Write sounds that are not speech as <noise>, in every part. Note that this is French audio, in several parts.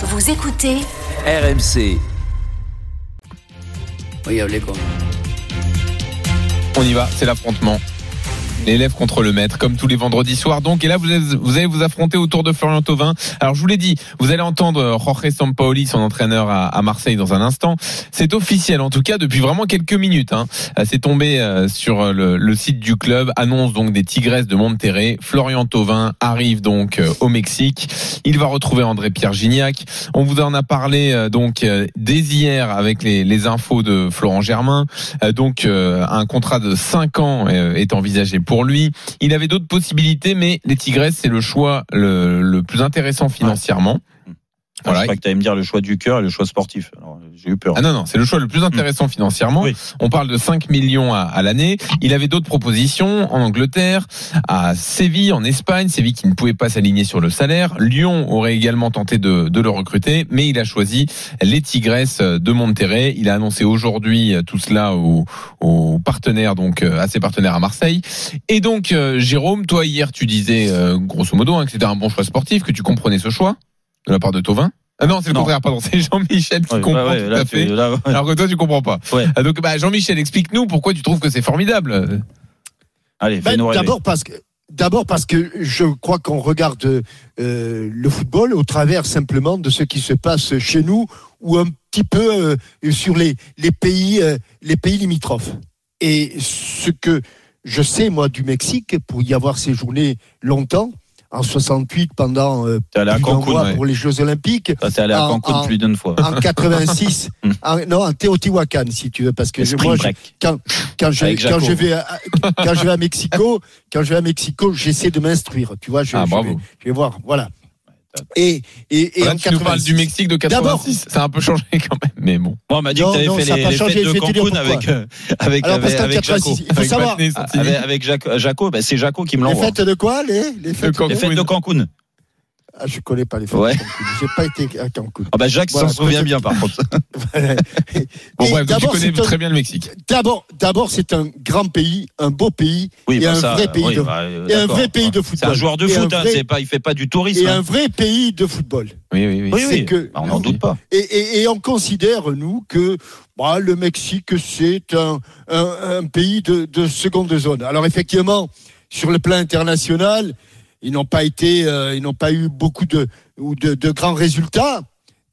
Vous écoutez RMC. On y va, c'est l'affrontement. L'élève contre le maître, comme tous les vendredis soirs. Donc, et là, vous, êtes- vous allez vous affronter autour de Florian Thauvin. Alors, je vous l'ai dit, vous allez entendre Jorge Sampaoli, son entraîneur à, à Marseille, dans un instant. C'est officiel, en tout cas, depuis vraiment quelques minutes. Hein. Euh, C'est tombé euh, sur le, le site du club. Annonce donc des Tigresses de Monterrey. Florian Thauvin arrive donc euh, au Mexique. Il va retrouver André-Pierre Gignac. On vous en a parlé euh, donc euh, dès hier avec les, les infos de Florent Germain. Euh, donc euh, un contrat de 5 ans euh, est envisagé pour lui. Il avait d'autres possibilités, mais les Tigresses, c'est le choix le, plus intéressant financièrement. Voilà. Je crois que tu allais me dire le choix du cœur et le choix sportif. J'ai eu peur. Ah non, non, c'est le choix le plus intéressant financièrement. Oui. On parle de 5 millions à, à l'année. Il avait d'autres propositions en Angleterre, à Séville, en Espagne. Séville qui ne pouvait pas s'aligner sur le salaire. Lyon aurait également tenté de, de le recruter, mais il a choisi les Tigresses de Monterrey. Il a annoncé aujourd'hui tout cela aux, aux partenaires, donc euh, à ses partenaires à Marseille. Et donc, euh, Jérôme, toi hier, tu disais euh, grosso modo hein, que c'était un bon choix sportif, que tu comprenais ce choix de la part de Tovin. Ah non, c'est le Non. contraire, pardon. C'est Jean-Michel qui Ouais, comprend ouais, tout là, à tu- fait. là, ouais. Alors que toi, tu comprends pas. Ouais. Ah, Donc, bah, Jean-Michel, explique-nous pourquoi tu trouves que c'est formidable. Allez, Ben, fais-nous rêver. D'abord parce que d'abord parce que je crois qu'on regarde euh, le football au travers simplement de ce qui se passe chez nous ou un petit peu euh, sur les les pays euh, les pays limitrophes. Et ce que je sais moi du Mexique pour y avoir séjourné longtemps en 68 pendant euh, allé à Cancun. mois ouais. pour les Jeux Olympiques T'es allé à en- Cancun en- plus d'une fois. en <laughs> 86 Hmm. en- non en Teotihuacan si tu veux parce que je- moi je- quand quand je quand je vais à, quand je vais à Mexico quand je vais à Mexico j'essaie de m'instruire tu vois je, Ah, je bravo. vais, je vais voir voilà et et, et Là, en tu nous parles 86 du Mexique de 86. Ça a un peu changé quand même, mais bon. Bon, on m'a dit Non, que non, t'avais ça a fait les, les changé, fêtes de Cancun avec, euh, avec, alors parce avec, avec Jaco. 86 il faut Avec savoir. Avec, avec Jaco, ben, c'est Jaco qui me les l'envoie. fêtes de quoi les les fêtes Cancun. Les fêtes de Cancun. Ah, je connais pas les fêtes Ouais. j'ai pas été à Cancun Ah bah Jacques Voilà, s'en souvient bien par contre. <laughs> Bon, bref, donc tu d'abord, connais c'est un- très bien le Mexique. d'abord d'abord c'est un grand pays un beau pays Oui, Et bah un ça, vrai pays oui, de- bah, euh, et un vrai pays de C'est football un joueur de Et foot, hein, vrai- c'est pas, il fait pas du tourisme. et hein. un vrai pays de football Oui, oui, oui. Oui, c'est oui. que- Bah, on n'en doute pas. Et, et- et on considère, nous, que bah, le Mexique, c'est un, un- un pays de, de seconde zone. Alors effectivement, sur le plan international, ils n'ont pas été, euh, ils n'ont pas eu beaucoup de, ou de, de grands résultats.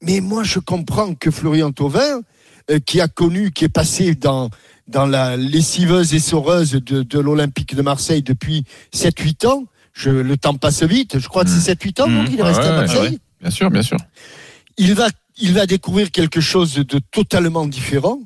Mais moi, je comprends que Florian Thauvin, euh, qui a connu, qui est passé dans, dans la lessiveuse et soreuse de, de l'Olympique de Marseille depuis 7-8 ans, je, le temps passe vite, je crois que Mmh. c'est 7-8 ans, donc Mmh. il est resté Ouais, à Marseille ouais. Bien sûr, bien sûr. il va, il va découvrir quelque chose de totalement différent.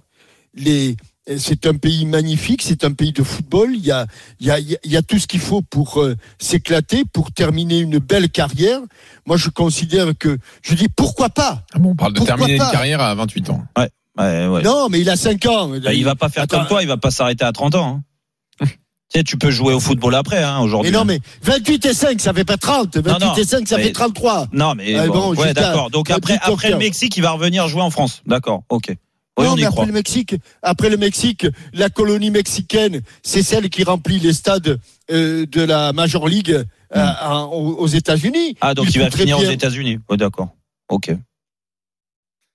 Les, c'est un pays magnifique, c'est un pays de football. Il y a, il y a, il y a tout ce qu'il faut pour euh, s'éclater, pour terminer une belle carrière. Moi, je considère que, je dis pourquoi pas? Ah bon, on parle de terminer pas? une carrière à 28 ans. Ouais, ouais. Non, mais il a 5 ans. Bah, il va pas faire Attends. comme toi, il va pas s'arrêter à 30 ans. hein. tu sais, tu peux jouer au football après, hein, Mais aujourd'hui. non, mais 28 et 5, ça fait pas 30. 28 non, et 5, ça mais- fait 33. Non, mais Ah, bon, bon, ouais, d'accord. Donc après, 10 après le. Mexique, il va revenir jouer en France. D'accord, ok. Oui, non, on y mais croit. après le Mexique, après le Mexique, la colonie mexicaine, c'est celle qui remplit les stades euh, de la Major League euh, en- aux aux États-Unis. Ah, donc il, va finir aux bien- États-Unis. Oui, d'accord. Ok.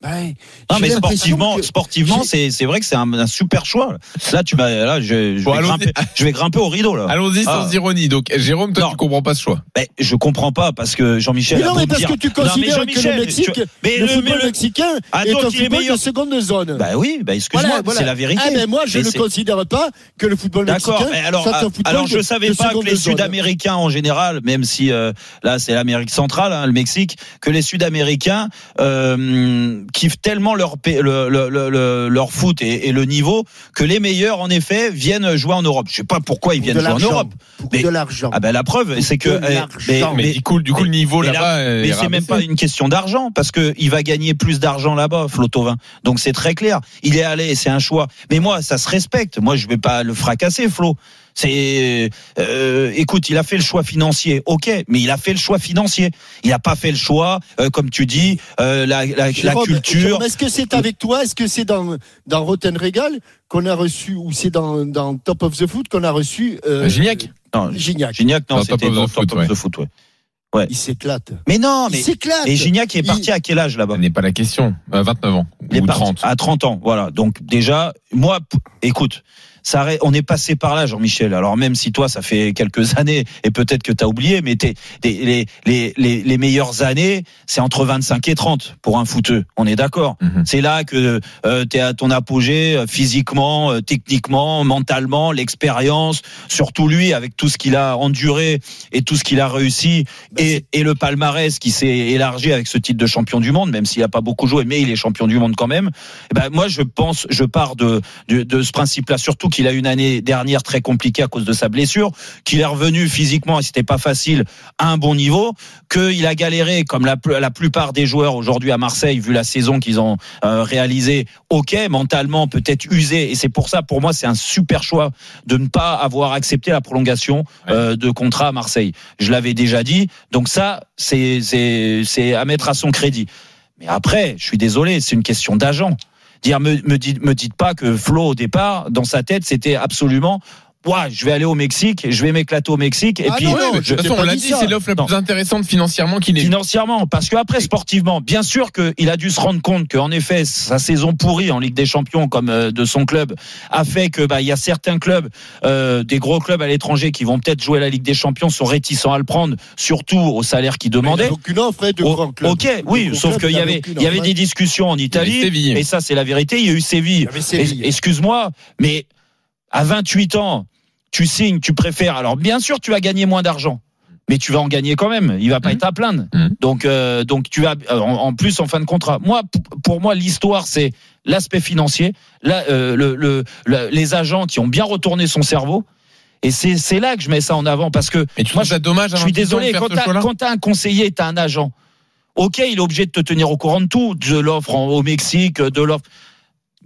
Ouais. Non, mais sportivement, que- sportivement, c'est c'est vrai que c'est un, un super choix. Là, tu vas, là, je, je, Bon, vais allons-y. grimper, je vais grimper au rideau là. Allons-y sans Ah. ironie. Donc, Jérôme, toi, Non. tu comprends pas ce choix. Ben, je comprends pas parce que Jean-Michel. Mais non, mais parce dire- que tu Non, mais considères que Jean-Michel, le Mexique, tu- mais le le- football mais le- mexicain Ah, est un est football meilleur. de seconde zone. Bah oui, bah excuse-moi, Voilà, voilà. c'est la vérité. Ah, mais moi, je Mais ne considère pas que le football D'accord, mexicain mais alors, soit un ah, alors je savais pas que les. Sud-Américains en général, même si euh, là c'est l'Amérique centrale, hein, le Mexique, que les Sud-Américains euh, kiffent tellement leur le, le- le- le- leur foot et, et le niveau que les meilleurs en effet viennent jouer en Europe. Je sais pas pourquoi ils viennent jouer en. Europe. Pour Mais- de l'argent. Ah ben la preuve, c'est que de eh, mais, l'argent. Mais, mais- du coup, du coup, le niveau mais là-bas. est mais c'est même pas une question d'argent parce que il va gagner plus d'argent là-bas, Flotovin. Donc c'est très clair. Il est allé, c'est un choix. Mais moi, ça se respecte. Moi, je vais pas le fracasser, Flo. C'est, euh, écoute, il a fait le choix financier, ok, mais il a fait le choix financier. Il a pas fait le choix, euh, comme tu dis, euh, la, la, la culture. Jérôme, Est-ce que c'est avec toi Est-ce que c'est dans, dans Rotten Regal qu'on a reçu, ou c'est dans, dans Top of the Foot qu'on a reçu euh, Gignac Non, Gignac Gignac, non, Dans Top c'était of the dans Foot, Top of the Foot, ouais. Ouais. il s'éclate. Mais non, mais Il s'éclate. et Gignac est Il- parti à quel âge là-bas? Ce n'est pas la question. Euh, 29 ans Il est ou parti 30. à 30 ans. Voilà. Donc déjà, moi, écoute, ça, on est passé par là, Jean-Michel. Alors même si toi, ça fait quelques <laughs> années et peut-être que tu as oublié, mais t'es- les, les, les, les meilleures années, c'est entre 25 et 30 pour un footeux. On est d'accord. Mhm. C'est là que euh, tu es à ton apogée euh, physiquement, euh, techniquement, mentalement, l'expérience, surtout lui avec tout ce qu'il a enduré et tout ce qu'il a réussi et, et le palmarès qui s'est élargi avec ce titre de champion du monde, même s'il n'a pas beaucoup joué, mais il est champion du monde quand même. Eh ben, moi, je pense, je pars de, de, de ce principe-là, surtout qu'il a une année dernière très compliquée à cause de sa blessure, qu'il est revenu physiquement et c'était pas facile à un bon niveau, qu'il a galéré comme la, la plupart des joueurs aujourd'hui à Marseille, vu la saison qu'ils ont euh, réalisée. Ok, mentalement peut-être usé, et c'est pour ça, pour moi, c'est un super choix de ne pas avoir accepté la prolongation euh, de contrat à Marseille. Je l'avais déjà dit, donc ça, c'est c'est c'est à mettre à son crédit. Mais après, je suis désolé, c'est une question d'agent. Dire, me, me me dites pas que Flo au départ, dans sa tête, c'était absolument. Ouais, je vais aller au Mexique, je vais m'éclater au Mexique, et Ah puis non, Ouais, de toute façon, on l'a dit c'est l'offre la plus intéressante financièrement qu'il ait. financièrement, parce que après sportivement, bien sûr qu'il a dû se rendre compte qu'en effet sa saison pourrie en Ligue des Champions comme euh, de son club a fait que bah il y a certains clubs, euh, des gros clubs à l'étranger qui vont peut-être jouer la Ligue des Champions sont réticents à le prendre, surtout au salaire qu'ils Mais il demandaient. n'y a aucune offre hein, de Oh, grand club. ok, oui, sauf qu'il y il avait, il y avait offre, des hein. discussions en Italie, et ça c'est la vérité. Il y a eu Séville. Il Excuse-moi, mais à 28 ans, tu signes, tu préfères. Alors bien sûr, tu vas gagner moins d'argent. Mais tu vas en gagner quand même. Il va pas Mhm. être à plaindre. Donc, euh, donc tu vas en, en plus en fin de contrat. Moi, pour moi, l'histoire c'est l'aspect financier, euh, le, le- le- les agents qui ont bien retourné son cerveau. Et c'est là que je mets ça en avant parce que Mais tu moi, ça dommage je suis 28 ans de désolé, quand t'as un conseiller, t'as un agent. Ok, il est obligé de te tenir au courant de tout, de l'offre au Mexique, de l'offre.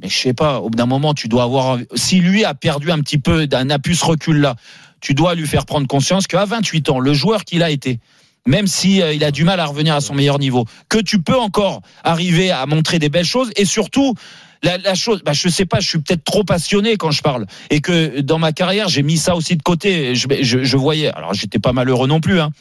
Mais je sais pas, au bout d'un moment, tu dois avoir. Si lui a perdu un petit peu, d'un a pu ce recul là, tu dois lui faire prendre conscience qu'à 28 ans, le joueur qu'il a été, même si euh, il a du mal à revenir à son meilleur niveau, que tu peux encore arriver à montrer des belles choses et surtout. La, la chose, bah, je sais pas, je suis peut-être trop passionné quand je parle et que dans ma carrière j'ai mis ça aussi de côté. Je, je, je voyais, alors j'étais pas malheureux non plus, hein,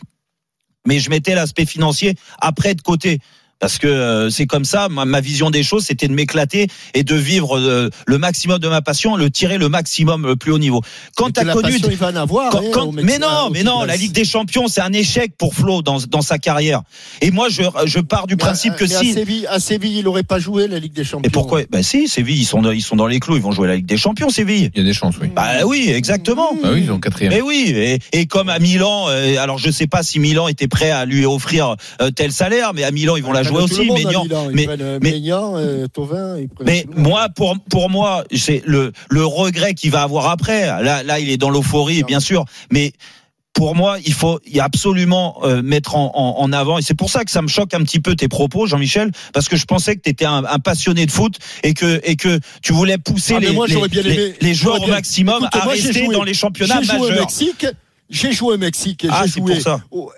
mais je mettais l'aspect financier après de côté. Parce que euh, c'est comme ça, ma, ma vision des choses, c'était de m'éclater et de vivre euh, le maximum de ma passion, le tirer le maximum le plus haut niveau. Quand Mais tu as la connu, passion, il va en avoir. quand- hein, quand- mais non, mais non, la Ligue des Champions, c'est un échec pour Flo dans, dans sa carrière. Et moi, je, je pars du Mais principe à- que mais à si. Séville, à Séville, il n'aurait pas joué la Ligue des Champions. Et pourquoi? Ben si, Séville, ils sont dans, ils sont dans les clous, ils vont jouer la Ligue des Champions, Séville. Il y a des chances, oui. Bah oui, exactement. Bah oui, ils ont quatrième. Mais oui, et, et comme à Milan, euh, alors je sais pas si Milan était prêt à lui offrir euh, tel salaire, mais à Milan ils vont la Tout aussi. à Maignan, mais- euh, mais- euh, mais moi, pour pour moi, c'est le le regret qu'il va avoir après. Là, là, il est dans l'euphorie, bien sûr, mais pour moi, il faut il y a absolument euh, mettre en, en, en avant et c'est pour ça que ça me choque un petit peu tes propos, Jean-Michel, parce que je pensais que tu étais un, un passionné de foot et que et que tu voulais pousser Ah, les, moi, les, joueurs au maximum Écoute, à moi, rester joué- dans les championnats J'ai joué au majeurs. Mexique. J'ai joué au Mexique. Ah, joué pour ça. au-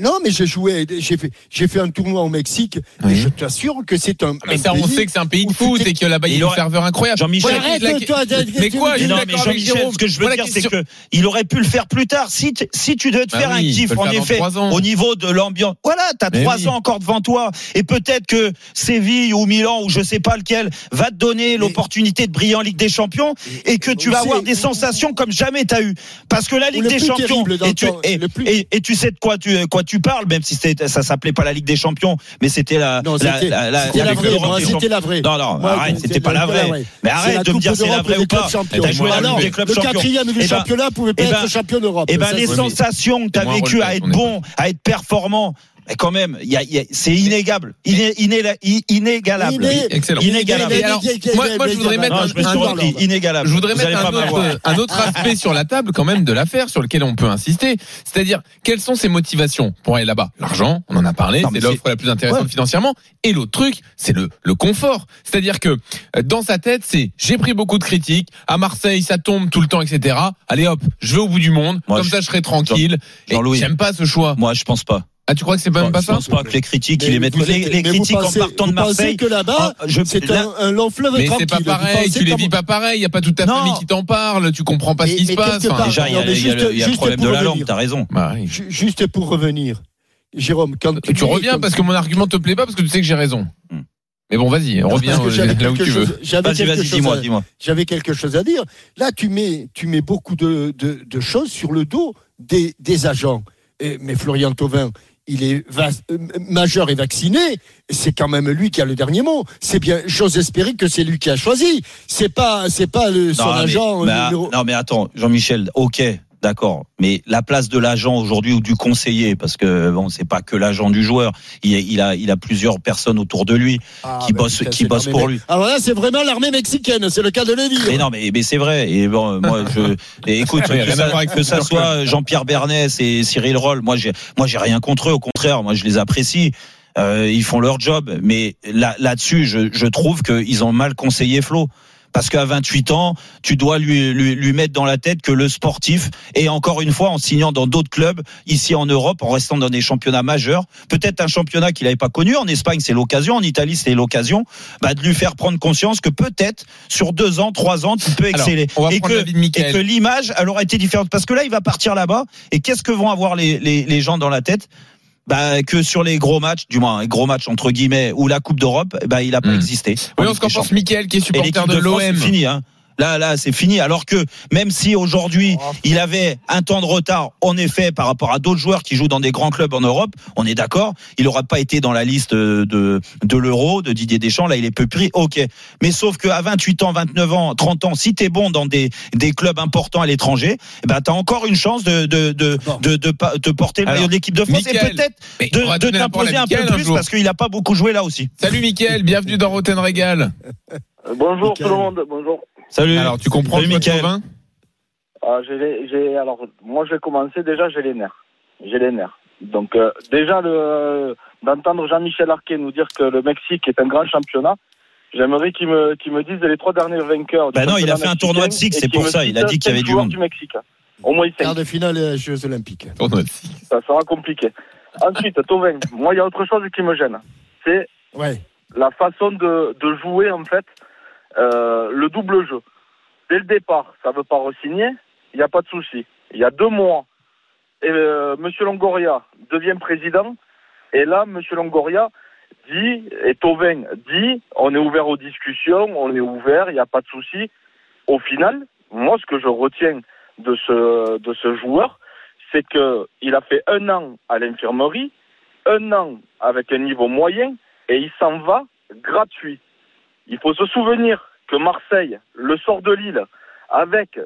Non, mais j'ai joué. J'ai fait, j'ai fait un tournoi au Mexique. Oui. Et je t'assure que c'est un. Mais un ça, on sait que c'est un pays de tu foot et que là-bas, il y a une ferveur incroyable. Jean-Michel, la- Mais quoi, Mais Mais non, mais Jean-Michel, Jérôme. ce que je veux Voilà dire, c'est que il aurait pu le faire plus tard. Si, t- si tu devais te Bah faire oui, un kiff, en effet, trois ans. au niveau de l'ambiance. Voilà, t'as Mais trois oui. ans encore devant toi. Et peut-être que Séville ou Milan ou je sais pas lequel va te donner l'opportunité de briller en Ligue des Champions et que tu vas avoir des sensations comme jamais t'as eu. Parce que la Ligue des Champions, et tu, ton- et, le plus- et- et tu sais de quoi tu, quoi tu parles, même si c'était- ça s'appelait pas la Ligue des Champions, mais c'était la, Non, la, c'était la, la- la la vraie. moi, C'était la vraie. Non, non, Moi, arrête, c'était pas la vraie. Mais C'est arrête de me dire c'est la vraie ou pas. T'as joué la. Ligue des clubs Le champions. quatrième du Eh ben, championnat pouvait pas eh ben, être champion d'Europe. eh ben, les sensations que tu as C'est moins vécues à être bon, à être performant, mais quand même, il y a- il y a- c'est inégable. Iné- iné- i- inégalable. Iné- Excellent. Inégalable. Et alors, moi, moi, je voudrais mettre Non, un, je. Inégalable. je voudrais Vous mettre un autre, un autre aspect sur la table quand même de l'affaire sur lequel on peut insister. C'est-à-dire, quelles sont ses motivations pour aller là-bas? L'argent, on en a parlé, c'est l'offre la plus intéressante Ouais. financièrement. Et l'autre truc, c'est le, le confort. C'est-à-dire que euh, dans sa tête, c'est j'ai pris beaucoup de critiques, à Marseille ça tombe tout le temps, etc. Allez hop, je vais au bout du monde, Moi, comme je- ça je serai tranquille. Et Jean-Louis. J'aime pas ce choix. Moi, je pense pas. Ah, tu crois que c'est pas même pas je ça pense pas que les critiques, ils les mettent. Les, les critiques pensez- en partant de Marseille. que là-bas, Ah, je- c'est là- un, un long fleuve Mais c'est pas pareil, tu les vis pas pareil, il y a pas toute ta Non. famille qui t'en parle, tu comprends pas ce qui se passe. part- Déjà, il y a, y a le, y a problème de pour la langue, revenir. t'as raison. bah oui. Juste pour revenir, Jérôme, quand tu, reviens parce que mon argument te plaît pas parce que tu sais que j'ai raison. Hmm. Mais bon, vas-y, reviens là où quelque tu veux. chose- J'avais Vas-y, quelque, vas-y, chose dis-moi, à- dis-moi. j'avais quelque chose à dire. Là, tu mets, tu mets beaucoup de, de, de choses sur le dos des, des agents. Et- mais Florian Thauvin, il est euh, majeur et vacciné. C'est quand même lui qui a le dernier mot. C'est bien, j'ose espérer que c'est lui qui a choisi. C'est pas, c'est pas le, son Non, agent. mais, euh, ah, numéro- non, mais attends, Jean-Michel, ok, d'accord. Mais la place de l'agent aujourd'hui ou du conseiller, parce que bon, c'est pas que l'agent du joueur. Il, il a, il a plusieurs personnes autour de lui Ah, qui ben, bossent, putain, qui bossent pour lui. Alors là, c'est vraiment l'armée mexicaine. C'est le cas de le dire. Mais non, mais, mais c'est vrai. Et bon, moi, <laughs> je, et écoute, que ça, que ça soit Jean-Pierre Bernès et Cyril Roll, moi, j'ai, moi, j'ai rien contre eux. Au contraire, moi, je les apprécie. Euh, ils font leur job. Mais là, là-dessus, je, je trouve qu'ils ont mal conseillé Flo. Parce qu'à 28 ans, tu dois lui, lui, lui mettre dans la tête que le sportif, et encore une fois, en signant dans d'autres clubs, ici en Europe, en restant dans des championnats majeurs, peut-être un championnat qu'il n'avait pas connu. En Espagne, c'est l'occasion. En Italie, c'est l'occasion bah, de lui faire prendre conscience que peut-être, sur deux ans, trois ans, tu peux exceller. et, que, et l'image, elle aura été différente. Parce que là, il va partir là-bas, et qu'est-ce que vont avoir les, les, les gens dans la tête? Bah, que sur les gros matchs, du moins, les gros matchs entre guillemets, ou la Coupe d'Europe, bah, il a pas Hmm. existé. Oui, En on Ligue se qu'en pense Mickaël qui est supporter de de l'OM. c'est fini. Hein. Là, là, c'est fini. Alors que même si aujourd'hui Oh. il avait un temps de retard, en effet, par rapport à d'autres joueurs qui jouent dans des grands clubs en Europe, on est d'accord. Il n'aura pas été dans la liste de de l'Euro de Didier Deschamps. Là, il est peu pris. Ok. Mais sauf qu'à 28 ans, 29 ans, 30 ans, si t'es bon dans des des clubs importants à l'étranger, eh ben t'as encore une chance de de de Bon. de, de, pa- te porter le maillot de l'équipe de France et peut-être de, à t'imposer un peu un plus jour. parce qu'il a pas beaucoup joué là aussi. Salut Mickaël, bienvenue dans Roten Régal. Euh, Bonjour Nickel. tout le monde, bonjour. Salut. Alors, tu comprends Salut. Thauvin Ah, j'ai, les- j'ai, alors, moi, je vais commencer. Déjà, j'ai les nerfs. J'ai les nerfs. Donc, euh, déjà, le, d'entendre Jean-Michel Arquet nous dire que le Mexique est un grand championnat, j'aimerais qu'il me, qu'il me dise les trois derniers vainqueurs. du Bah non, il a fait un tournoi de six, c'est pour ça, il a dit qu'il y avait du monde. du Mexique. Au moins Quart de finale des Jeux Olympiques. Tournoi de six. Ça sera compliqué. Ensuite, <laughs> Tovin, moi, il y a autre chose qui me gêne. C'est Ouais. la façon de, de jouer en fait euh, le double jeu. Dès le départ, ça veut pas re-signer, il n'y a pas de souci. Il y a deux mois, et, euh, Longoria devient président, et là, Monsieur Longoria dit, et Tovin dit, on est ouvert aux discussions, on est ouvert, il n'y a pas de souci. Au final, moi, ce que je retiens de ce, de ce joueur, c'est que il a fait un an à l'infirmerie, un an avec un niveau moyen, et il s'en va gratuit. Il faut se souvenir que Marseille le sort de Lille avec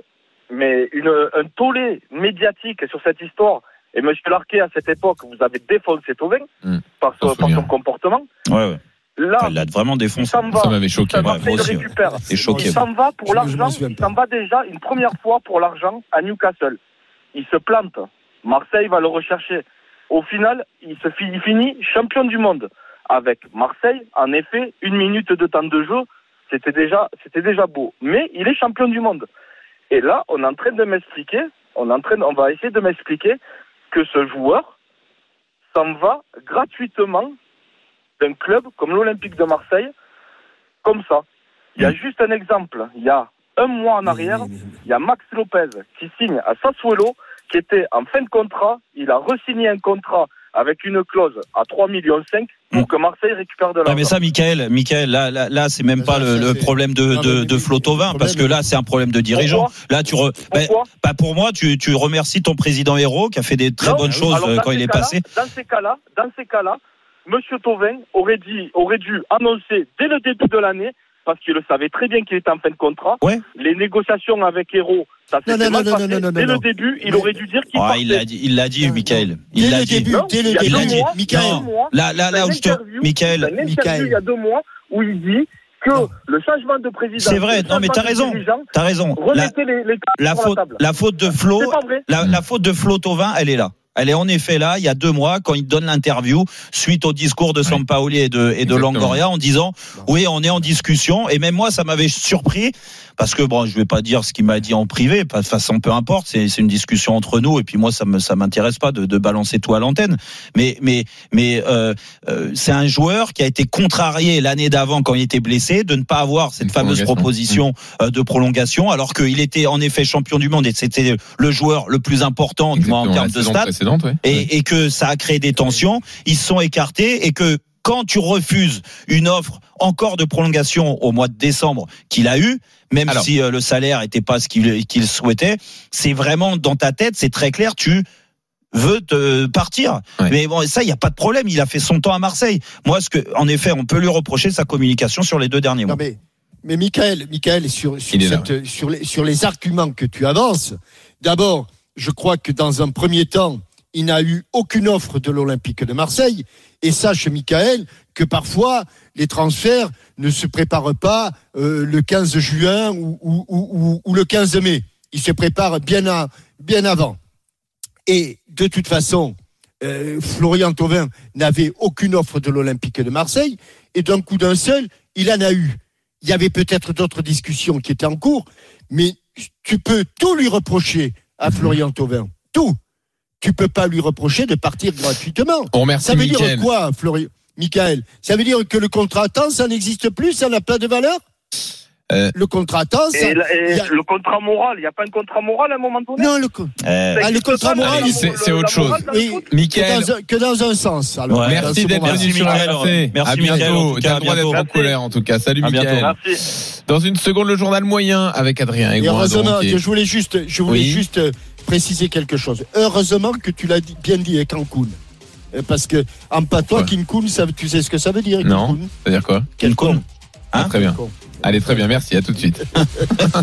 mais une, un tollé médiatique sur cette histoire. Et Monsieur Larquet, à cette époque, vous avez défoncé Tauvin Hmm. par, son- par son comportement. Ouais, ouais. Là, Il l'a vraiment défoncé. s'en va. Ça m'avait choqué. Il s'en va pour l'argent. Il s'en va déjà une première fois pour l'argent à Newcastle. Il se plante. Marseille va le rechercher. Au final, il se fi- il finit champion du monde avec Marseille. En effet, une minute de temps de jeu, c'était déjà, c'était déjà beau. Mais il est champion du monde. Et là, on est en train de m'expliquer, on est en train, on va essayer de m'expliquer que ce joueur s'en va gratuitement d'un club comme l'Olympique de Marseille, comme ça. Il y a juste un exemple. Il y a un mois en arrière, il y a Max Lopez qui signe à Sassuolo, qui était en fin de contrat. Il a re-signé un contrat avec une clause à 3,5 millions pour Mm. que Marseille récupère de l'argent. mais ça, Michael, Michael, là, là, là, c'est même pas le, ça, le c'est- problème de, de, de Flotovin, parce que là, c'est un problème de dirigeant. Là, tu re... ben, bah, pour moi, tu, tu remercies ton président Héros qui a fait des très Non, bonnes choses alors, euh, quand il est passé. Dans ces cas-là, dans ces cas-là, Monsieur Tauvin aurait dit, aurait dû annoncer dès le début de l'année, parce qu'il le savait très bien qu'il était en fin de contrat. Ouais. Les négociations avec Héros, ça Non, s'était non, mal non, passé. non, non, non, dès non. le début, il Mais- aurait dû dire qu'il Ah, partait. il l'a dit, il l'a dit, Michael. Dès Il l'a le dit. début, Non, dès le début, dit. mois, Michael. il y a deux mois, Là, là, là je te, Michael, il y a une interview Michael. il y a deux mois où il dit que Non. le changement de président. C'est vrai, le non, mais t'as raison. t'as raison. La, les, les faute, la de Flo, la faute de Flo Tovin, elle est là. Elle est en effet là, il y a deux mois, quand il donne l'interview, suite au discours de Sampaoli et de, et de. Longoria, en disant, oui, on est en discussion, et même moi, ça m'avait surpris, parce que bon, je vais pas dire ce qu'il m'a dit en privé, de façon, peu importe, c'est une discussion entre nous, et puis moi, ça me, ça m'intéresse pas de, de balancer tout à l'antenne. Mais, mais, mais, euh, euh, c'est un joueur qui a été contrarié l'année d'avant quand il était blessé, de ne pas avoir cette fameuse proposition euh, de prolongation, alors qu'il était en effet champion du monde et c'était le joueur le plus important, du moins en termes de stats. Précédente. et, et que ça a créé des tensions. Ils se sont écartés et que quand tu refuses une offre encore de prolongation au mois de décembre qu'il a eu, même Alors. si euh, le salaire était pas ce qu'il souhaitait, c'est vraiment dans ta tête, c'est très clair, tu veux te partir. Ouais. Mais bon, ça, il n'y a pas de problème. Il a fait son temps à Marseille. Moi, ce que, en effet, on peut lui reprocher sa communication sur les deux derniers mois. Non mais, mais Michael, Michael sur, là, sur, les, sur les arguments que tu avances, d'abord, je crois que dans un premier temps, il n'a eu aucune offre de l'Olympique de Marseille. Et sache, Michael, que parfois, les transferts ne se préparent pas euh, le 15 juin ou, ou, ou, ou- ou le 15 mai. Ils se préparent bien, à, bien avant. Et de toute façon, euh, Florian Thauvin n'avait aucune offre de l'Olympique de Marseille. Et d'un coup d'un seul, il en a eu. Il y avait peut-être d'autres discussions qui étaient en cours, mais tu peux tout lui reprocher à Florian Thauvin. Tout. Tu peux pas lui reprocher de partir gratuitement. On remercie Ça veut dire quoi, Florian Michael Ça veut dire que le contrat temps, ça n'existe plus, ça n'a pas de valeur? Euh, Le contrat temps, ça... Et, la- et a- le contrat moral, il n'y a pas un contrat moral à un moment donné? Non, le, co- Euh, Ah, le contrat moral, c'est- autre chose. Oui. que, dans un, que dans un sens. Alors, Ouais. merci d'être venu sur. RMC. Merci, à bientôt. T'as le droit d'être en colère, en tout cas. Salut. Merci. Dans une seconde, le journal moyen avec Adrien Et heureusement, et- que je voulais juste, je voulais Oui. juste euh, préciser quelque chose. Heureusement que tu l'as bien dit, Cancun. Euh, Parce que en patois, Ouais. Kinkun, ça, tu sais ce que ça veut dire Non. C'est-à-dire quoi? Quel con. Ah, Très bien. Allez, très bien. Merci. À tout de suite. <laughs>